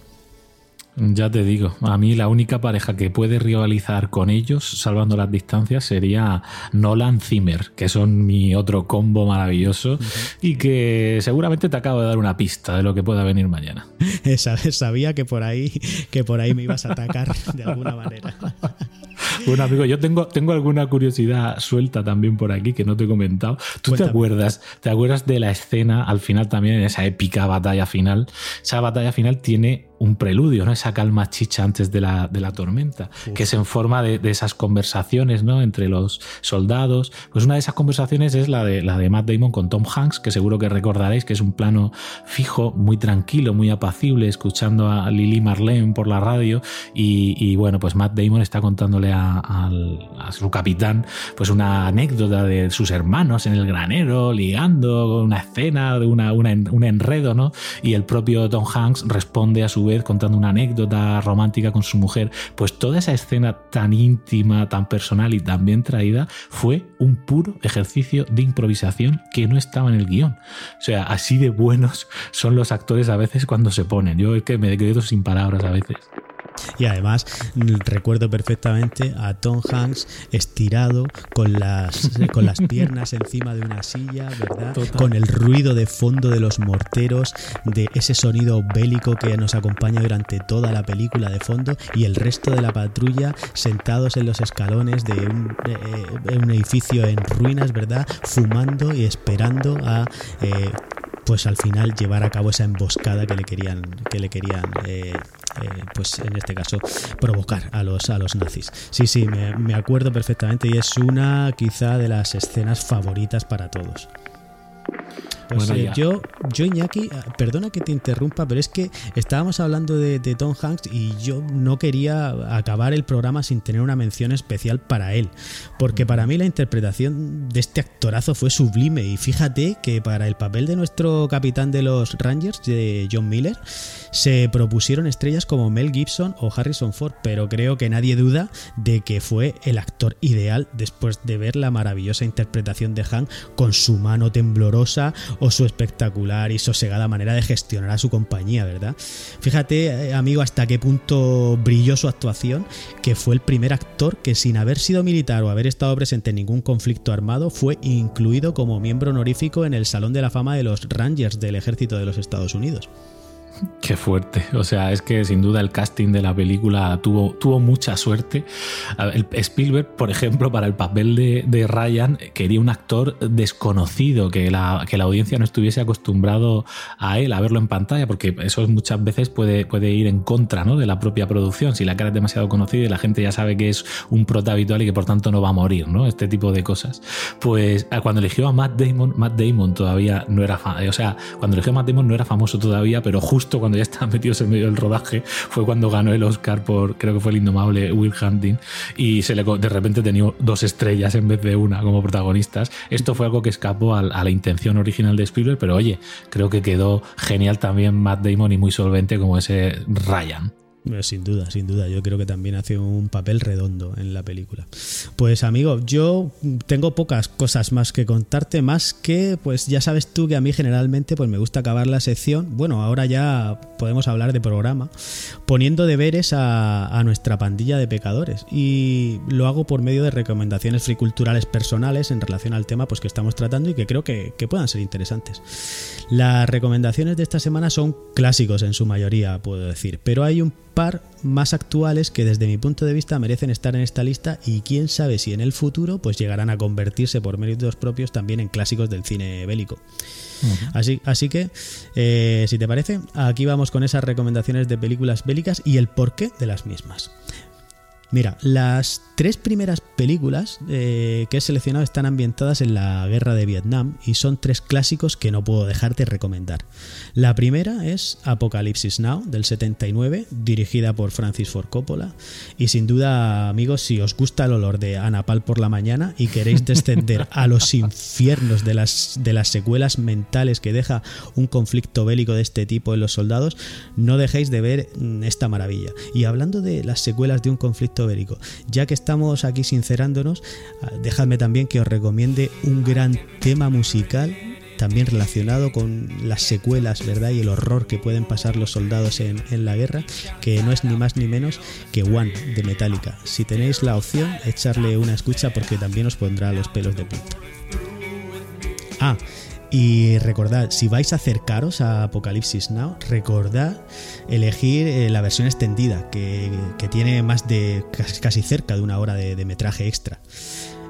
Ya te digo, a mí la única pareja que puede rivalizar con ellos, salvando las distancias, sería Nolan Zimmer, que son mi otro combo maravilloso y que seguramente te acabo de dar una pista de lo que pueda venir mañana. (laughs) Sabía que por ahí, que por ahí me ibas a atacar de alguna manera. (laughs) (laughs) Bueno, amigo, yo tengo, tengo alguna curiosidad suelta también por aquí que no te he comentado. ¿Tú te acuerdas? ¿Te acuerdas de la escena al final también, en esa épica batalla final? Esa batalla final tiene un preludio, ¿no? Esa calma chicha antes de la, de la tormenta, que es en forma de, esas conversaciones, ¿no? Entre los soldados. Pues una de esas conversaciones es la de, la de Matt Damon con Tom Hanks, que seguro que recordaréis que es un plano fijo, muy tranquilo, muy apacible, escuchando a Lily Marlene por la radio. Y, bueno, pues Matt Damon está contándole a, su capitán, pues una anécdota de sus hermanos en el granero, ligando, una escena de una, un enredo, ¿no? Y el propio Tom Hanks responde a su contando una anécdota romántica con su mujer, pues toda esa escena tan íntima, tan personal y tan bien traída fue un puro ejercicio de improvisación que no estaba en el guion. O sea, así de buenos son los actores a veces cuando se ponen. Yo es que me quedo sin palabras a veces. Y además recuerdo perfectamente a Tom Hanks estirado con las, con las (laughs) piernas encima de una silla, ¿verdad? Con el ruido de fondo de los morteros, de ese sonido bélico que nos acompaña durante toda la película de fondo y el resto de la patrulla sentados en los escalones de un, eh, un edificio en ruinas, ¿verdad? Fumando y esperando a... Eh, pues al final llevar a cabo esa emboscada que le querían que le querían eh, eh, pues en este caso provocar a los a los nazis. Sí sí me, me acuerdo perfectamente y es una quizá de las escenas favoritas para todos Pues Bueno, yo, yo, Iñaki, ah, perdona que te interrumpa, pero es que estábamos hablando de, de Tom Hanks y yo no quería acabar el programa sin tener una mención especial para él. Porque para mí la interpretación de este actorazo fue sublime. Y fíjate que para el papel de nuestro capitán de los Rangers, de John Miller, se propusieron estrellas como Mel Gibson o Harrison Ford. Pero creo que nadie duda de que fue el actor ideal después de ver la maravillosa interpretación de Hank con su mano temblorosa o su espectacular y sosegada manera de gestionar a su compañía, ¿verdad? Fíjate, eh, amigo, hasta qué punto brilló su actuación, que fue el primer actor que sin haber sido militar o haber estado presente en ningún conflicto armado fue incluido como miembro honorífico en el Salón de la Fama de los Rangers del Ejército de los Estados Unidos. Qué fuerte. O sea, es que sin duda el casting de la película tuvo, tuvo mucha suerte. Spielberg, por ejemplo, para el papel de, de Ryan, quería un actor desconocido, que la, que la audiencia no estuviese acostumbrado a él, a verlo en pantalla, porque eso muchas veces puede, puede ir en contra ¿no? de la propia producción. Si la cara es demasiado conocida y la gente ya sabe que es un prota habitual y que por tanto no va a morir, ¿no? Este tipo de cosas. Pues ah, cuando eligió a Matt Damon, Matt Damon todavía no era o sea, cuando eligió a Matt Damon no era famoso todavía, pero justo cuando ya estaban metidos en medio del rodaje fue cuando ganó el Oscar por, creo que fue el indomable Will Hunting, y se le, de repente tenía dos estrellas en vez de una como protagonistas. Esto fue algo que escapó a, la intención original de Spielberg, pero oye, creo que quedó genial también Matt Damon y muy solvente como ese Ryan. Sin duda, sin duda. Yo creo que también hace un papel redondo en la película. Pues amigo, yo tengo pocas cosas más que contarte, más que, pues ya sabes tú que a mí generalmente pues me gusta acabar la sección. Bueno, ahora ya podemos hablar de programa, poniendo deberes a, a nuestra pandilla de pecadores. Y lo hago por medio de recomendaciones friculturales personales en relación al tema pues, que estamos tratando y que creo que, que puedan ser interesantes. Las recomendaciones de esta semana son clásicos en su mayoría, puedo decir, pero hay un par más actuales que desde mi punto de vista merecen estar en esta lista y quién sabe si en el futuro pues llegarán a convertirse por méritos propios también en clásicos del cine bélico. Así, así que, eh, si te parece, aquí vamos con esas recomendaciones de películas bélicas y el porqué de las mismas. Mira, las tres primeras películas eh, que he seleccionado están ambientadas en la guerra de Vietnam y son tres clásicos que no puedo dejar de recomendar. La primera es Apocalipsis Now del 79, dirigida por Francis Ford Coppola y sin duda, amigos, si os gusta el olor de Anapal por la mañana y queréis descender a los infiernos de las, de las secuelas mentales que deja un conflicto bélico de este tipo en los soldados, no dejéis de ver mm, esta maravilla. Y hablando de las secuelas de un conflicto ya que estamos aquí sincerándonos, ah, dejadme también que os recomiende un gran tema musical también relacionado con las secuelas, ¿verdad? Y el horror que pueden pasar los soldados en, en la guerra, que no es ni más ni menos que One de Metallica. Si tenéis la opción, echarle una escucha porque también os pondrá los pelos de punta. Ah, y recordad, si vais a acercaros a Apocalipsis Now, recordad elegir eh, la versión extendida, que, que tiene más de casi, cerca de una hora de, de metraje extra.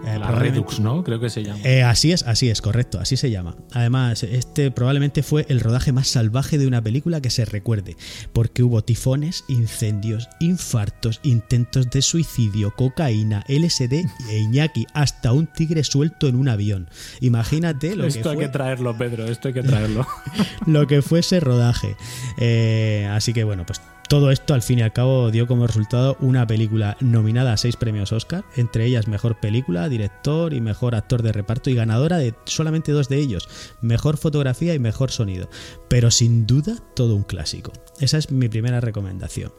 Eh, La Redux, ¿no? Creo que se llama. eh, así es, así es, correcto, así se llama. Además, este probablemente fue el rodaje más salvaje de una película que se recuerde, porque hubo tifones, incendios, infartos, intentos de suicidio, cocaína, LSD e (laughs) Iñaki, hasta un tigre suelto en un avión. Imagínate lo que Esto hay que traerlo, Pedro, esto hay que traerlo. (laughs) lo que fue ese rodaje. Eh, así que bueno, pues todo esto al fin y al cabo dio como resultado una película nominada a seis premios Oscar, entre ellas mejor película, director y mejor actor de reparto y ganadora de solamente dos de ellos, mejor fotografía y mejor sonido. Pero sin duda todo un clásico. Esa es mi primera recomendación.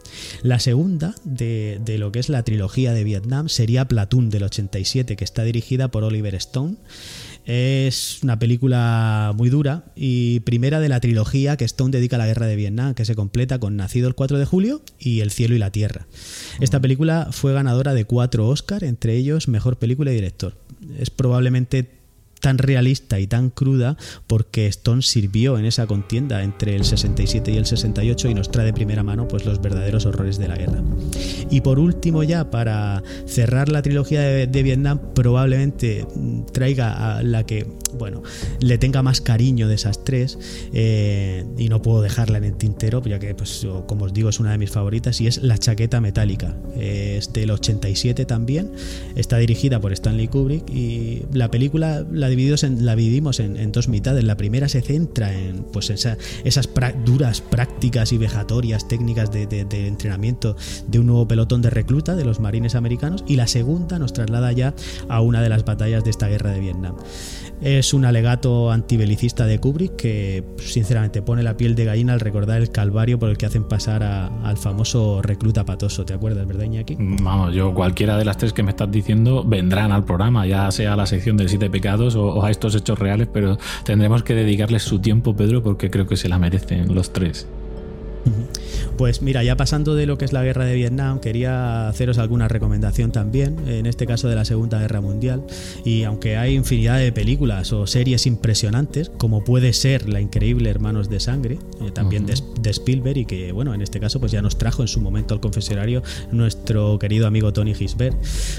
La segunda de, de lo que es la trilogía de Vietnam sería Platoon del 87, que está dirigida por Oliver Stone. Es una película muy dura y primera de la trilogía que Stone dedica a la guerra de Vietnam, que se completa con Nacido el 4 de julio y El cielo y la tierra. Esta película fue ganadora de cuatro Oscar, entre ellos Mejor Película y Director. Es probablemente tan realista y tan cruda porque Stone sirvió en esa contienda entre el 67 y el 68 y nos trae de primera mano pues los verdaderos horrores de la guerra. Y por último ya para cerrar la trilogía de, Vietnam probablemente mm, traiga a la que bueno le tenga más cariño de esas tres eh, y no puedo dejarla en el tintero ya que pues como os digo es una de mis favoritas y es La chaqueta metálica es del 87 también está dirigida por Stanley Kubrick y la película la la, dividimos en, la dividimos en, dos mitades. La primera se centra en pues esas duras prácticas y vejatorias técnicas de, entrenamiento de un nuevo pelotón de recluta de los marines americanos y la segunda nos traslada ya a una de las batallas de esta guerra de Vietnam. Es un alegato antibelicista de Kubrick que sinceramente pone la piel de gallina al recordar el calvario por el que hacen pasar al famoso recluta patoso. ¿Te acuerdas, verdad, Iñaki? Vamos, yo cualquiera de las tres que me estás diciendo vendrán al programa, ya sea la sección de siete pecados o, a estos hechos reales, pero tendremos que dedicarles su tiempo, Pedro, porque creo que se la merecen los tres. Pues mira, ya pasando de lo que es la guerra de Vietnam, quería haceros alguna recomendación también, en este caso de la Segunda Guerra Mundial. Y aunque hay infinidad de películas o series impresionantes, como puede ser La Increíble Hermanos de Sangre, eh, también de, Spielberg, y que bueno, en este caso pues ya nos trajo en su momento al confesionario nuestro querido amigo Tony Gisbert,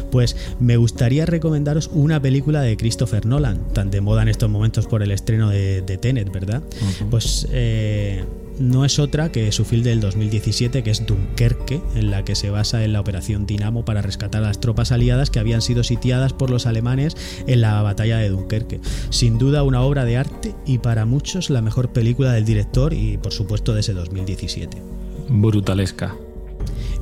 pues me gustaría recomendaros una película de Christopher Nolan, tan de moda en estos momentos por el estreno de, Tenet, ¿verdad? Pues eh, no es otra que su film del 2017, que es Dunkerque, en la que se basa en la operación Dinamo para rescatar a las tropas aliadas que habían sido sitiadas por los alemanes en la batalla de Dunkerque. Sin duda una obra de arte y para muchos la mejor película del director y por supuesto de ese 2017. Brutalesca.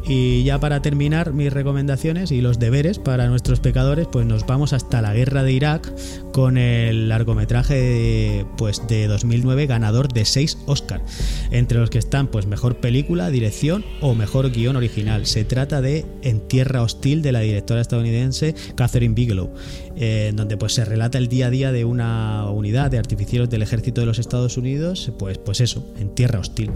Y ya para terminar mis recomendaciones y los deberes para nuestros pecadores, pues nos vamos hasta la guerra de Irak con el largometraje de, pues de 2009 ganador de 6 Oscar, entre los que están pues mejor película, dirección o mejor guion original. Se trata de En tierra hostil de la directora estadounidense Catherine Bigelow, en donde pues se relata el día a día de una unidad de artificieros del ejército de los Estados Unidos, pues pues eso, en tierra hostil.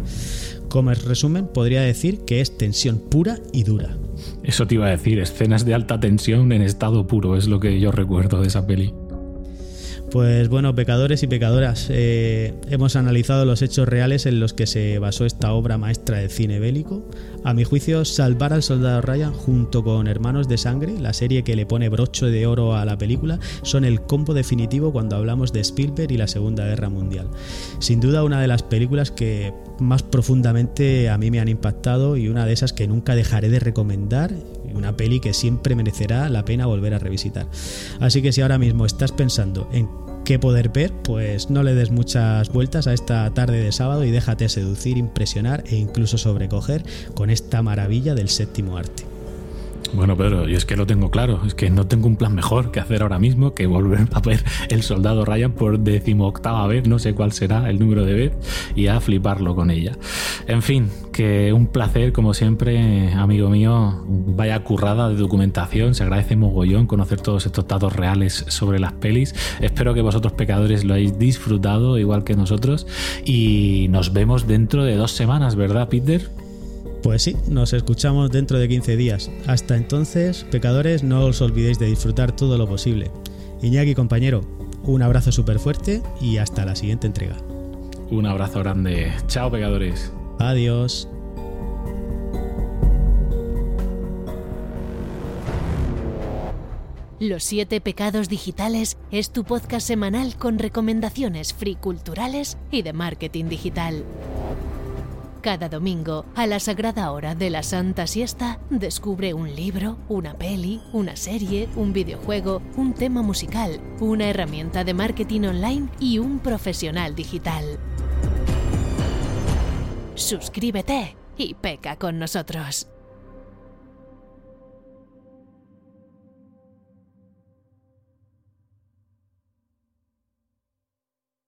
Como resumen, podría decir que es tensión pura y dura. Eso te iba a decir, escenas de alta tensión en estado puro, es lo que yo recuerdo de esa peli. Pues bueno, pecadores y pecadoras, eh, hemos analizado los hechos reales en los que se basó esta obra maestra del cine bélico. A mi juicio, Salvar al Soldado Ryan junto con Hermanos de Sangre, la serie que le pone broche de oro a la película, son el combo definitivo cuando hablamos de Spielberg y la Segunda Guerra Mundial. Sin duda una de las películas que más profundamente a mí me han impactado y una de esas que nunca dejaré de recomendar una peli que siempre merecerá la pena volver a revisitar. Así que si ahora mismo estás pensando en qué poder ver, pues no le des muchas vueltas a esta tarde de sábado y déjate seducir, impresionar e incluso sobrecoger con esta maravilla del séptimo arte. Bueno, Pedro, yo es que lo tengo claro, es que no tengo un plan mejor que hacer ahora mismo que volver a ver El Soldado Ryan por decimoctava vez, no sé cuál será el número de vez, y a fliparlo con ella. En fin, que un placer, como siempre, amigo mío, vaya currada de documentación, se agradece mogollón conocer todos estos datos reales sobre las pelis. Espero que vosotros pecadores lo hayáis disfrutado igual que nosotros y nos vemos dentro de dos semanas, ¿verdad, Peter? Pues sí, nos escuchamos dentro de 15 días. Hasta entonces, pecadores, no os olvidéis de disfrutar todo lo posible. Iñaki, compañero, un abrazo súper fuerte y hasta la siguiente entrega. Un abrazo grande. Chao, pecadores. Adiós. Los siete pecados digitales es tu podcast semanal con recomendaciones free culturales y de marketing digital. Cada domingo, a la sagrada hora de la Santa Siesta, descubre un libro, una peli, una serie, un videojuego, un tema musical, una herramienta de marketing online y un profesional digital. Suscríbete y peca con nosotros.